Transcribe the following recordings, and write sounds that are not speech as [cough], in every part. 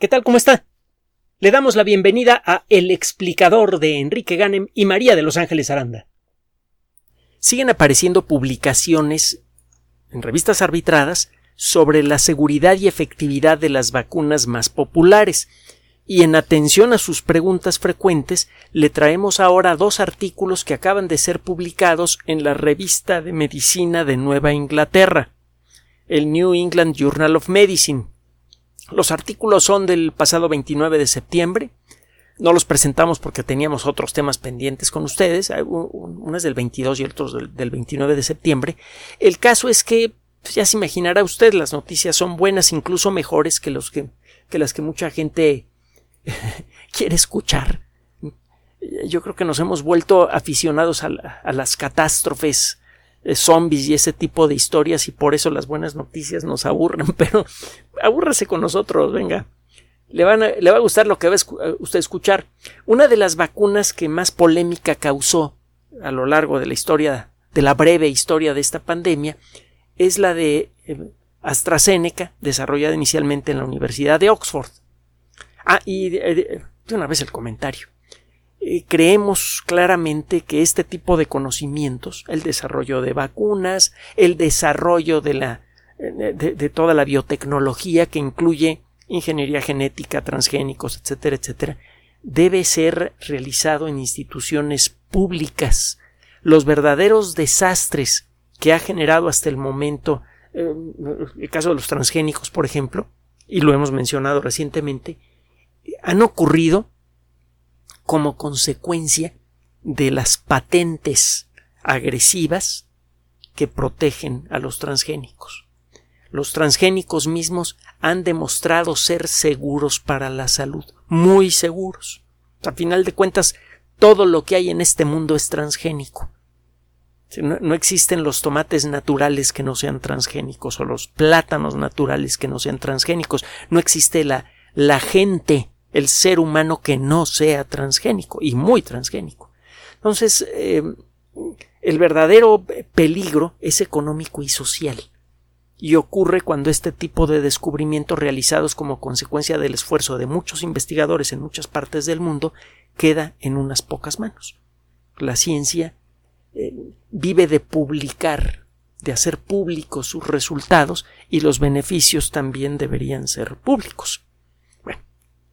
¿Qué tal? ¿Cómo está? Le damos la bienvenida a El explicador de Enrique Ganem y María de Los Ángeles Aranda. Siguen apareciendo publicaciones en revistas arbitradas sobre la seguridad y efectividad de las vacunas más populares. Y en atención a sus preguntas frecuentes, le traemos ahora dos artículos que acaban de ser publicados en la revista de medicina de Nueva Inglaterra, el New England Journal of Medicine, los artículos son del pasado 29 de septiembre. No los presentamos porque teníamos otros temas pendientes con ustedes. Uno es del 22 y el otro del 29 de septiembre. El caso es que, pues, ya se imaginará usted, las noticias son buenas, incluso mejores que, los que, que las que mucha gente [laughs] quiere escuchar. Yo creo que nos hemos vuelto aficionados a, las catástrofes zombies y ese tipo de historias y por eso las buenas noticias nos aburren, [laughs] pero abúrrase con nosotros, venga. Le, le va a gustar lo que va a eh, usted escuchar. Una de las vacunas que más polémica causó a lo largo de la historia, de la breve historia de esta pandemia, es la de eh, AstraZeneca, desarrollada inicialmente en la Universidad de Oxford. Ah, y de una vez el comentario. Eh, creemos claramente que este tipo de conocimientos, el desarrollo de vacunas, el desarrollo de, la, eh, de, toda la biotecnología que incluye ingeniería genética, transgénicos, etcétera, etcétera, debe ser realizado en instituciones públicas. Los verdaderos desastres que ha generado hasta el momento eh, el caso de los transgénicos, por ejemplo, y lo hemos mencionado recientemente, han ocurrido como consecuencia de las patentes agresivas que protegen a los transgénicos. Los transgénicos mismos han demostrado ser seguros para la salud, muy seguros. A final de cuentas, todo lo que hay en este mundo es transgénico. No, no, existen los tomates naturales que no sean transgénicos o los plátanos naturales que no sean transgénicos. No existe la, la gente el ser humano que no sea transgénico y muy transgénico. Entonces, eh, el verdadero peligro es económico y social y ocurre cuando este tipo de descubrimientos realizados como consecuencia del esfuerzo de muchos investigadores en muchas partes del mundo queda en unas pocas manos. La ciencia eh, vive de publicar, de hacer públicos sus resultados y los beneficios también deberían ser públicos.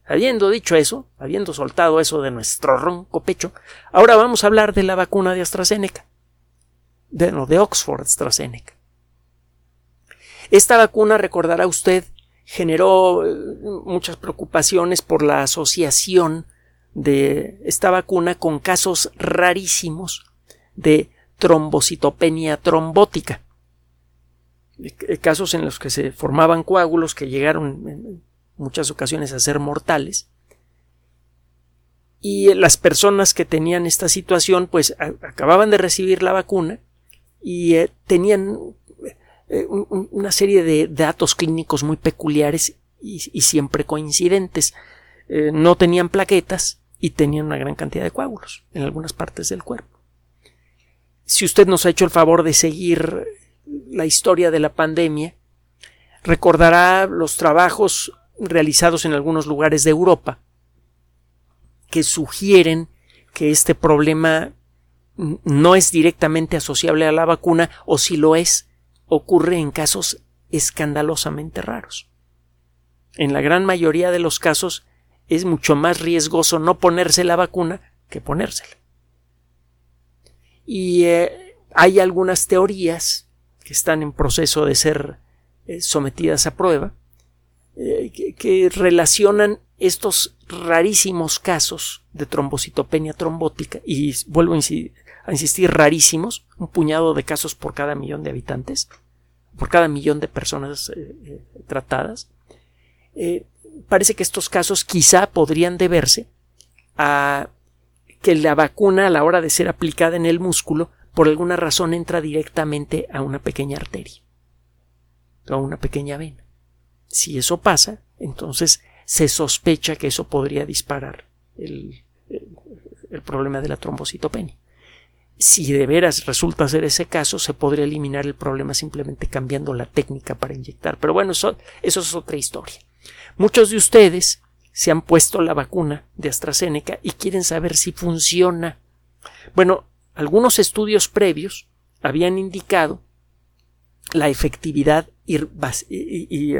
Habiendo dicho eso, habiendo soltado eso de nuestro ronco pecho, ahora vamos a hablar de la vacuna de AstraZeneca. De, no, de Oxford AstraZeneca. Esta vacuna, recordará usted, generó eh, muchas preocupaciones por la asociación de esta vacuna con casos rarísimos de trombocitopenia trombótica. Eh, casos en los que se formaban coágulos que llegaron muchas ocasiones a ser mortales. Y las personas que tenían esta situación pues acababan de recibir la vacuna y eh, tenían eh, una serie de datos clínicos muy peculiares y, siempre coincidentes. Eh, no tenían plaquetas y tenían una gran cantidad de coágulos en algunas partes del cuerpo. Si usted nos ha hecho el favor de seguir la historia de la pandemia, recordará los trabajos realizados en algunos lugares de Europa que sugieren que este problema no es directamente asociable a la vacuna o si lo es, ocurre en casos escandalosamente raros. En la gran mayoría de los casos es mucho más riesgoso no ponerse la vacuna que ponérsela. Y eh, hay algunas teorías que están en proceso de ser eh, sometidas a prueba eh, que, relacionan estos rarísimos casos de trombocitopenia trombótica, y vuelvo a insistir, rarísimos, un puñado de casos por cada millón de habitantes, por cada millón de personas eh, eh, tratadas, parece que estos casos quizá podrían deberse a que la vacuna a la hora de ser aplicada en el músculo por alguna razón entra directamente a una pequeña arteria o a una pequeña vena. Si eso pasa, entonces se sospecha que eso podría disparar el, problema de la trombocitopenia. Si de veras resulta ser ese caso, se podría eliminar el problema simplemente cambiando la técnica para inyectar. Pero bueno, eso, eso es otra historia. Muchos de ustedes se han puesto la vacuna de AstraZeneca y quieren saber si funciona. Bueno, algunos estudios previos habían indicado la efectividad y,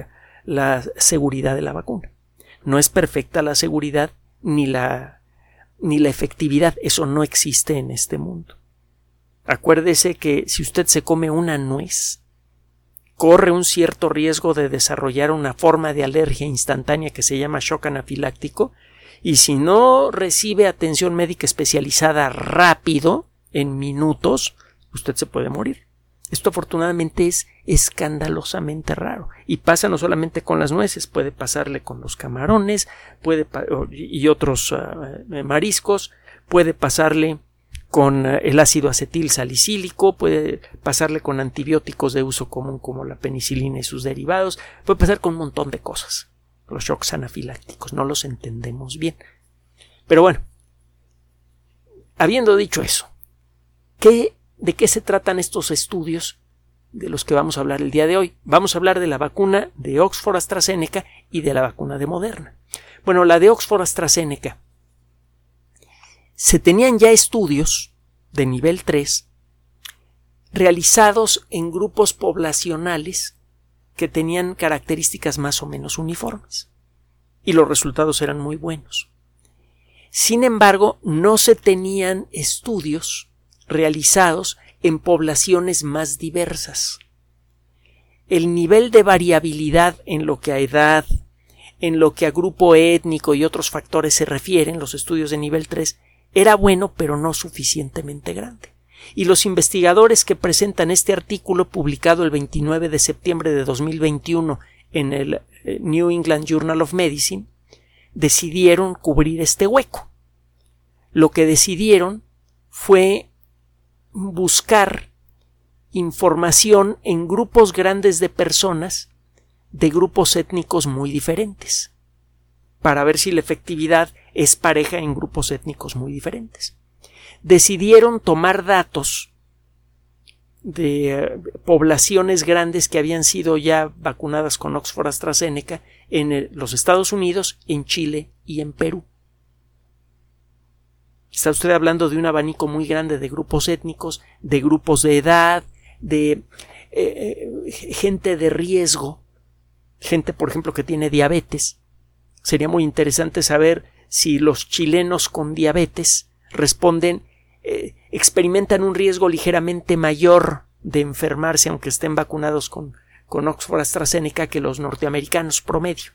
la seguridad de la vacuna. No es perfecta la seguridad ni la, ni la efectividad. Eso no existe en este mundo. Acuérdese que si usted se come una nuez, corre un cierto riesgo de desarrollar una forma de alergia instantánea que se llama shock anafiláctico y si no recibe atención médica especializada rápido, en minutos, usted se puede morir. Esto afortunadamente es escandalosamente raro y pasa no solamente con las nueces, puede pasarle con los camarones, puede y otros ah, eh, mariscos, puede pasarle con eh, el ácido acetil salicílico, puede pasarle con antibióticos de uso común como la penicilina y sus derivados, puede pasar con un montón de cosas. Los shocks anafilácticos no los entendemos bien. Pero bueno, habiendo dicho eso, ¿qué, ¿de qué se tratan estos estudios de los que vamos a hablar el día de hoy? Vamos a hablar de la vacuna de Oxford AstraZeneca y de la vacuna de Moderna. Bueno, la de Oxford AstraZeneca se tenían ya estudios de nivel 3 realizados en grupos poblacionales que tenían características más o menos uniformes. Y los resultados eran muy buenos. Sin embargo, no se tenían estudios realizados en poblaciones más diversas. El nivel de variabilidad en lo que a edad, en lo que a grupo étnico y otros factores se refieren, los estudios de nivel 3, era bueno pero no suficientemente grande. Y los investigadores que presentan este artículo publicado el 29 de septiembre de 2021 en el eh, New England Journal of Medicine decidieron cubrir este hueco. Lo que decidieron fue buscar información en grupos grandes de personas de grupos étnicos muy diferentes para ver si la efectividad es pareja en grupos étnicos muy diferentes. Decidieron tomar datos de eh, poblaciones grandes que habían sido ya vacunadas con Oxford AstraZeneca en los Estados Unidos, en Chile y en Perú. Está usted hablando de un abanico muy grande de grupos étnicos, de grupos de edad, de eh, eh, gente de riesgo, gente, por ejemplo, que tiene diabetes. Sería muy interesante saber si los chilenos con diabetes responden, eh, experimentan un riesgo ligeramente mayor de enfermarse aunque estén vacunados con, con Oxford AstraZeneca que los norteamericanos promedio.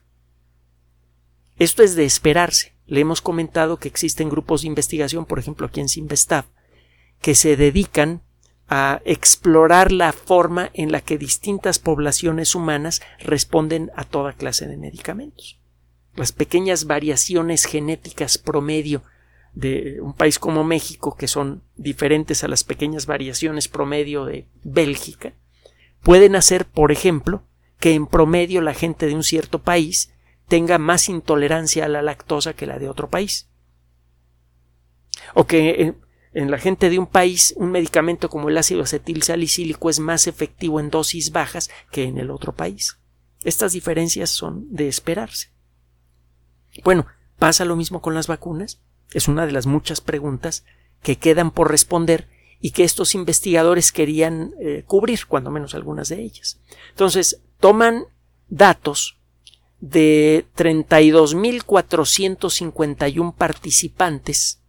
Esto es de esperarse. Le hemos comentado que existen grupos de investigación, por ejemplo aquí en Simvestav, que se dedican a explorar la forma en la que distintas poblaciones humanas responden a toda clase de medicamentos. Las pequeñas variaciones genéticas promedio de un país como México, que son diferentes a las pequeñas variaciones promedio de Bélgica, pueden hacer, por ejemplo, que en promedio la gente de un cierto país tenga más intolerancia a la lactosa que la de otro país. O que en, la gente de un país un medicamento como el ácido acetil salicílico es más efectivo en dosis bajas que en el otro país. Estas diferencias son de esperarse. Bueno, ¿pasa lo mismo con las vacunas? Es una de las muchas preguntas que quedan por responder y que estos investigadores querían eh, cubrir, cuando menos algunas de ellas. Entonces, toman datos de 32.451 participantes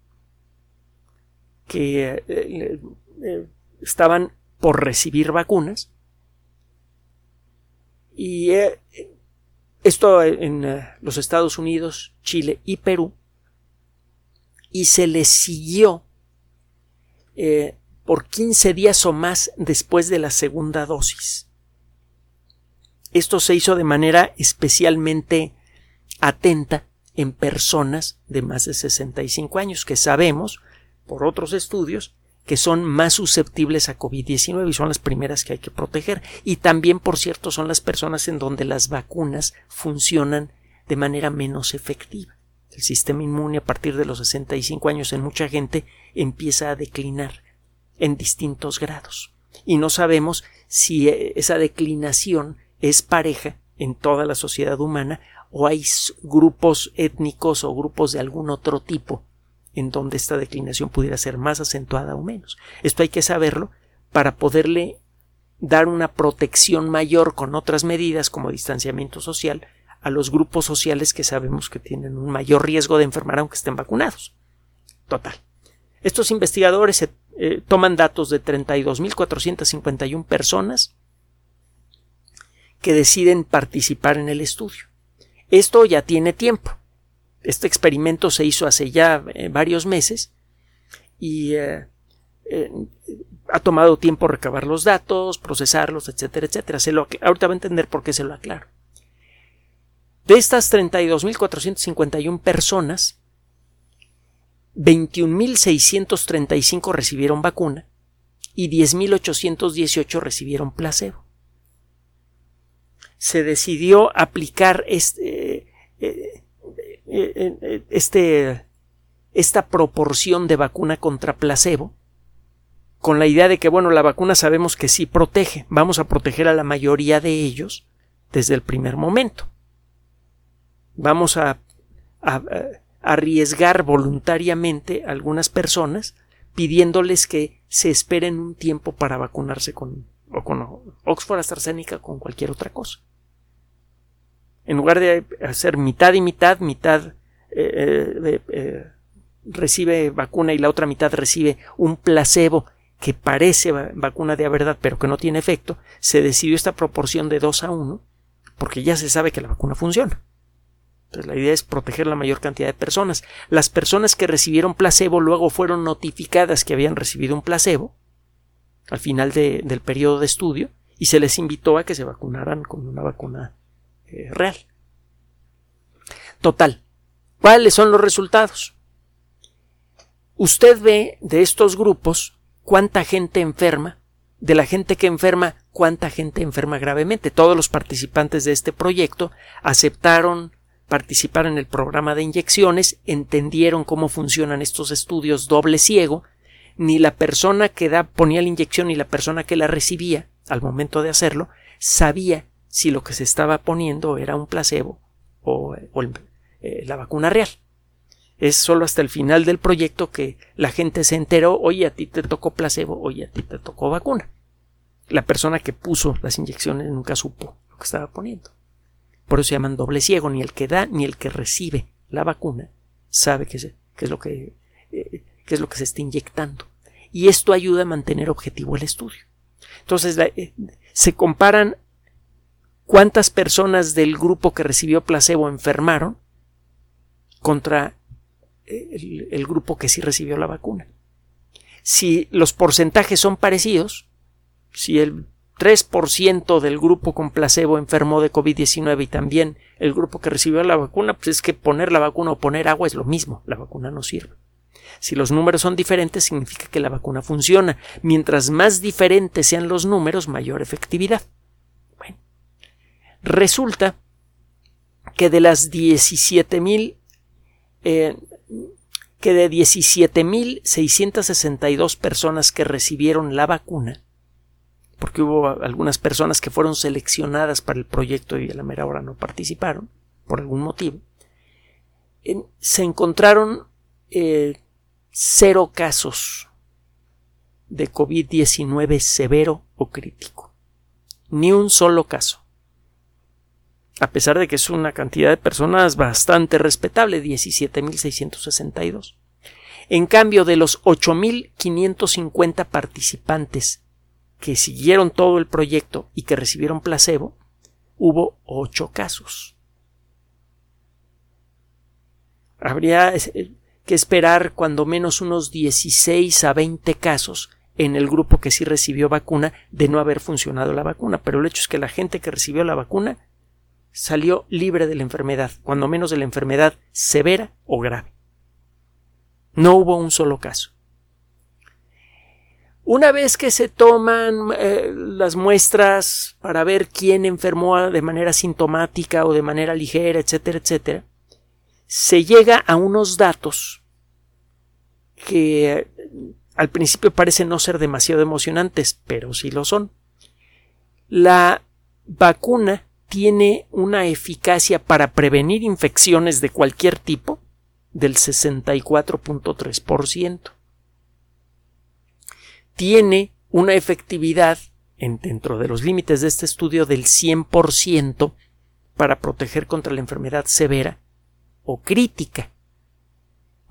que eh, eh, estaban por recibir vacunas y esto en eh, los Estados Unidos, Chile y Perú. Y se les siguió eh, por 15 días o más después de la segunda dosis. Esto se hizo de manera especialmente atenta en personas de más de 65 años, que sabemos, por otros estudios, que son más susceptibles a COVID-19 y son las primeras que hay que proteger. Y también, por cierto, son las personas en donde las vacunas funcionan de manera menos efectiva. El sistema inmune a partir de los 65 años en mucha gente empieza a declinar en distintos grados. Y no sabemos si esa declinación es pareja en toda la sociedad humana o hay grupos étnicos o grupos de algún otro tipo en donde esta declinación pudiera ser más acentuada o menos. Esto hay que saberlo para poderle dar una protección mayor con otras medidas como distanciamiento social a los grupos sociales que sabemos que tienen un mayor riesgo de enfermar aunque estén vacunados. Total. Estos investigadores eh, toman datos de 32.451 personas que deciden participar en el estudio. Esto ya tiene tiempo. Este experimento se hizo hace ya eh, varios meses y eh, ha tomado tiempo recabar los datos, procesarlos, etcétera, etcétera. Se lo, ahorita va a entender por qué se lo aclaro. De estas 32.451 personas, 21.635 recibieron vacuna y 10.818 recibieron placebo. Se decidió aplicar este, eh, eh, eh, este, esta proporción de vacuna contra placebo con la idea de que, bueno, la vacuna sabemos que sí protege, vamos a proteger a la mayoría de ellos desde el primer momento. Vamos a, arriesgar voluntariamente a algunas personas pidiéndoles que se esperen un tiempo para vacunarse con, o con Oxford AstraZeneca con cualquier otra cosa. En lugar de hacer mitad y mitad, mitad eh, eh, eh, recibe vacuna y la otra mitad recibe un placebo que parece vacuna de verdad pero que no tiene efecto, se decidió esta proporción de 2 a 1 porque ya se sabe que la vacuna funciona. Entonces la idea es proteger la mayor cantidad de personas. Las personas que recibieron placebo luego fueron notificadas que habían recibido un placebo al final del periodo de estudio y se les invitó a que se vacunaran con una vacuna eh, real. Total. ¿Cuáles son los resultados? Usted ve de estos grupos cuánta gente enferma, de la gente que enferma, cuánta gente enferma gravemente. Todos los participantes de este proyecto aceptaron participar en el programa de inyecciones, entendieron cómo funcionan estos estudios doble ciego, ni la persona que da, ponía la inyección ni la persona que la recibía al momento de hacerlo sabía si lo que se estaba poniendo era un placebo o, eh, la vacuna real. Es solo hasta el final del proyecto que la gente se enteró, oye, a ti te tocó placebo, oye, a ti te tocó vacuna. La persona que puso las inyecciones nunca supo lo que estaba poniendo. Por eso se llaman doble ciego. Ni el que da ni el que recibe la vacuna sabe qué es, lo que, eh, es lo que se está inyectando. Y esto ayuda a mantener objetivo el estudio. Entonces eh, se comparan cuántas personas del grupo que recibió placebo enfermaron contra eh, el, el, grupo que sí recibió la vacuna. Si los porcentajes son parecidos, si el 3% del grupo con placebo enfermó de COVID-19 y también el grupo que recibió la vacuna, pues es que poner la vacuna o poner agua es lo mismo, la vacuna no sirve. Si los números son diferentes, significa que la vacuna funciona. Mientras más diferentes sean los números, mayor efectividad. Bueno, resulta que de las 17.000 eh, que de 17.662 personas que recibieron la vacuna, porque hubo algunas personas que fueron seleccionadas para el proyecto y a la mera hora no participaron, por algún motivo, se encontraron eh, cero casos de COVID-19 severo o crítico. Ni un solo caso. A pesar de que es una cantidad de personas bastante respetable, 17.662. En cambio, de los 8.550 participantes que siguieron todo el proyecto y que recibieron placebo, hubo ocho casos. Habría que esperar cuando menos unos 16 a 20 casos en el grupo que sí recibió vacuna de no haber funcionado la vacuna, pero el hecho es que la gente que recibió la vacuna salió libre de la enfermedad, cuando menos de la enfermedad severa o grave. No hubo un solo caso. Una vez que se toman eh, las muestras para ver quién enfermó de manera sintomática o de manera ligera, etcétera, etcétera, se llega a unos datos que al principio parecen no ser demasiado emocionantes, pero sí lo son. La vacuna tiene una eficacia para prevenir infecciones de cualquier tipo del 64.3%. Tiene una efectividad en, dentro de los límites de este estudio del 100% para proteger contra la enfermedad severa o crítica.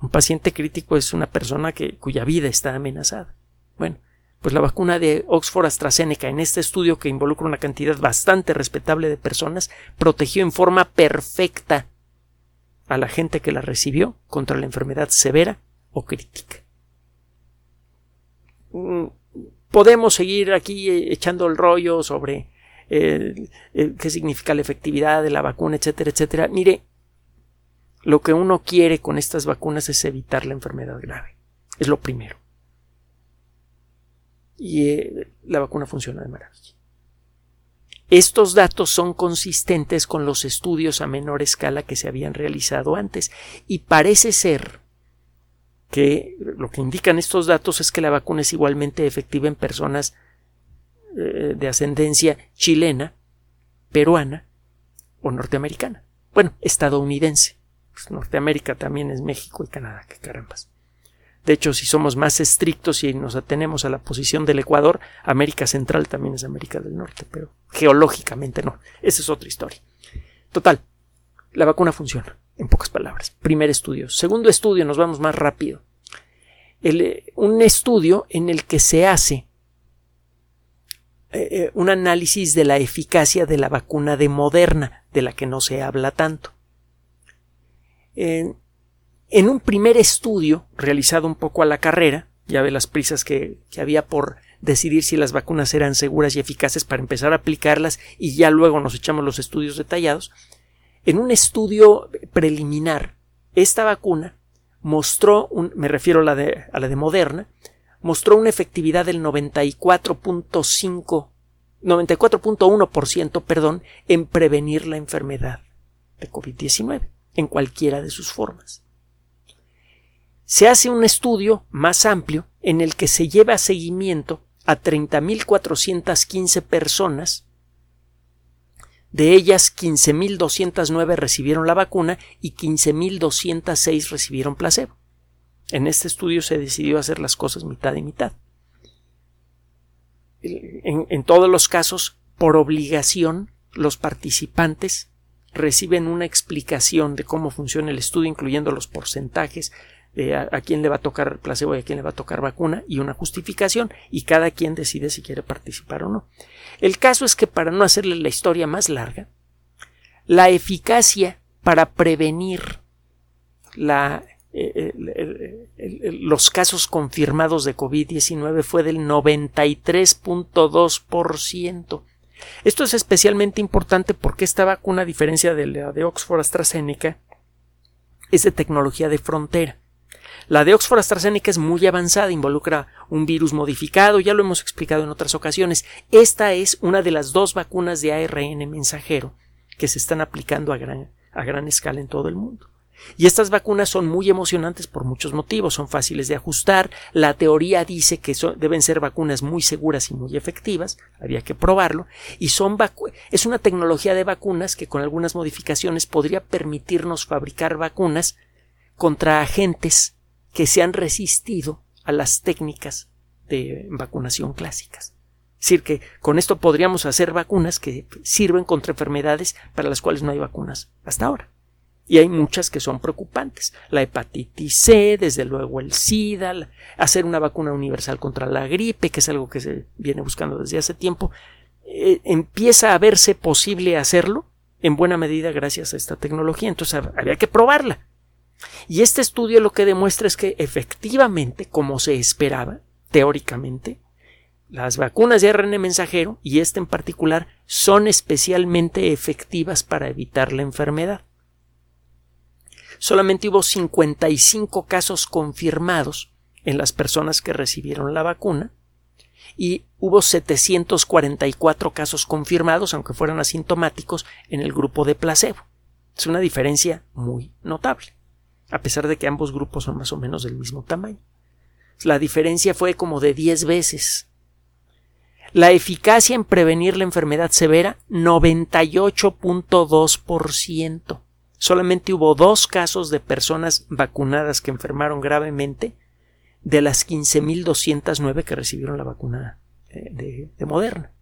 Un paciente crítico es una persona que, cuya vida está amenazada. Bueno, pues la vacuna de Oxford AstraZeneca en este estudio que involucra una cantidad bastante respetable de personas protegió en forma perfecta a la gente que la recibió contra la enfermedad severa o crítica. Mm, podemos seguir aquí eh, echando el rollo sobre eh, qué significa la efectividad de la vacuna, etcétera, etcétera. Mire, lo que uno quiere con estas vacunas es evitar la enfermedad grave. Es lo primero. Y la vacuna funciona de maravilla. Estos datos son consistentes con los estudios a menor escala que se habían realizado antes y parece ser que lo que indican estos datos es que la vacuna es igualmente efectiva en personas eh, de ascendencia chilena, peruana o norteamericana. Bueno, estadounidense. Pues Norteamérica también es México y Canadá, que carambas. De hecho, si somos más estrictos y nos atenemos a la posición del Ecuador, América Central también es América del Norte, pero geológicamente no. Esa es otra historia. Total, la vacuna funciona en pocas palabras. Primer estudio. Segundo estudio, nos vamos más rápido. Eh, un estudio en el que se hace eh, eh, un análisis de la eficacia de la vacuna de Moderna, de la que no se habla tanto. En un primer estudio, realizado un poco a la carrera, ya ve las prisas que, había por decidir si las vacunas eran seguras y eficaces para empezar a aplicarlas y ya luego nos echamos los estudios detallados, en un estudio preliminar, esta vacuna mostró, me refiero a la, de, a la de Moderna, mostró una efectividad del 94.5 94.1% perdón, en prevenir la enfermedad de COVID-19 en cualquiera de sus formas. Se hace un estudio más amplio en el que se lleva a seguimiento a 30.415 personas de ellas, 15.209 recibieron la vacuna y 15.206 recibieron placebo. En este estudio se decidió hacer las cosas mitad y mitad. En, en todos los casos, por obligación, los participantes reciben una explicación de cómo funciona el estudio, incluyendo los porcentajes, a, quién le va a tocar placebo y a quién le va a tocar vacuna y una justificación y cada quien decide si quiere participar o no. El caso es que para no hacerle la historia más larga, la eficacia para prevenir eh, los casos confirmados de COVID-19 fue del 93.2%. Esto es especialmente importante porque esta vacuna, a diferencia de la de Oxford AstraZeneca, es de tecnología de frontera. La de Oxford AstraZeneca es muy avanzada, involucra un virus modificado, ya lo hemos explicado en otras ocasiones. Esta es una de las dos vacunas de ARN mensajero que se están aplicando a gran, a gran escala en todo el mundo. Y estas vacunas son muy emocionantes por muchos motivos, son fáciles de ajustar, la teoría dice que deben ser vacunas muy seguras y muy efectivas, había que probarlo, y son es una tecnología de vacunas que con algunas modificaciones podría permitirnos fabricar vacunas contra agentes que se han resistido a las técnicas de vacunación clásicas. Es decir, que con esto podríamos hacer vacunas que sirven contra enfermedades para las cuales no hay vacunas hasta ahora. Y hay muchas que son preocupantes. La hepatitis C, desde luego el SIDA, hacer una vacuna universal contra la gripe, que es algo que se viene buscando desde hace tiempo, eh, empieza a verse posible hacerlo en buena medida gracias a esta tecnología. Entonces habría que probarla. Y este estudio lo que demuestra es que efectivamente, como se esperaba, teóricamente, las vacunas de ARN mensajero, y esta en particular, son especialmente efectivas para evitar la enfermedad. Solamente hubo 55 casos confirmados en las personas que recibieron la vacuna y hubo 744 casos confirmados, aunque fueran asintomáticos, en el grupo de placebo. Es una diferencia muy notable a pesar de que ambos grupos son más o menos del mismo tamaño. La diferencia fue como de 10 veces. La eficacia en prevenir la enfermedad severa, 98.2%. Solamente hubo dos casos de personas vacunadas que enfermaron gravemente de las 15.209 que recibieron la vacuna eh, de, de Moderna.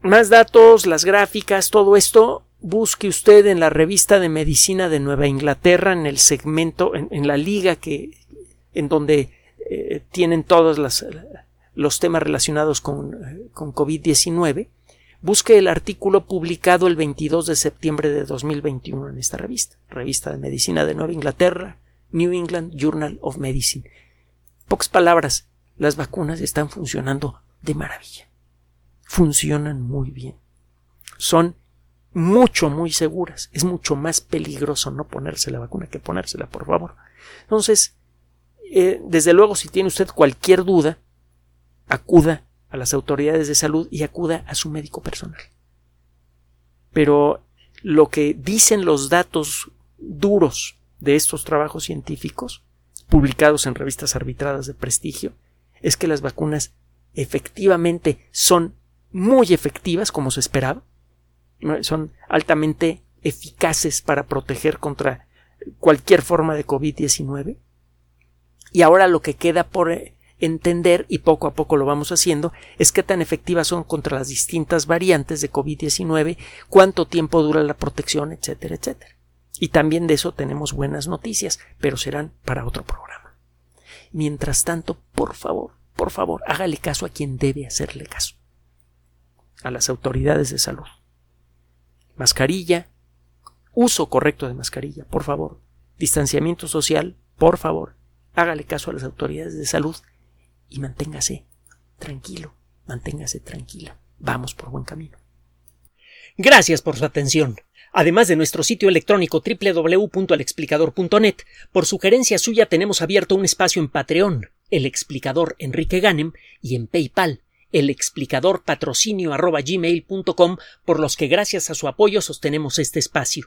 Más datos, las gráficas, todo esto, busque usted en la revista de medicina de Nueva Inglaterra, en el segmento, en, la liga que, en donde eh, tienen todos los temas relacionados con, con COVID-19, busque el artículo publicado el 22 de septiembre de 2021 en esta revista, revista de medicina de Nueva Inglaterra, New England Journal of Medicine. Pocas palabras, las vacunas están funcionando de maravilla funcionan muy bien. Son mucho, muy seguras. Es mucho más peligroso no ponerse la vacuna que ponérsela, por favor. Entonces, eh, desde luego, si tiene usted cualquier duda, acuda a las autoridades de salud y acuda a su médico personal. Pero lo que dicen los datos duros de estos trabajos científicos, publicados en revistas arbitradas de prestigio, es que las vacunas efectivamente son muy efectivas como se esperaba. Son altamente eficaces para proteger contra cualquier forma de COVID-19. Y ahora lo que queda por eh, entender, y poco a poco lo vamos haciendo, es qué tan efectivas son contra las distintas variantes de COVID-19, cuánto tiempo dura la protección, etcétera, etcétera. Y también de eso tenemos buenas noticias, pero serán para otro programa. Mientras tanto, por favor, por favor, hágale caso a quien debe hacerle caso a las autoridades de salud. Mascarilla, uso correcto de mascarilla, por favor. Distanciamiento social, por favor. Hágale caso a las autoridades de salud y manténgase tranquilo, manténgase tranquila. Vamos por buen camino. Gracias por su atención. Además de nuestro sitio electrónico www.alexplicador.net, por sugerencia suya tenemos abierto un espacio en Patreon, el explicador Enrique Ganem, y en PayPal, el explicador patrocinio por los que gracias a su apoyo sostenemos este espacio.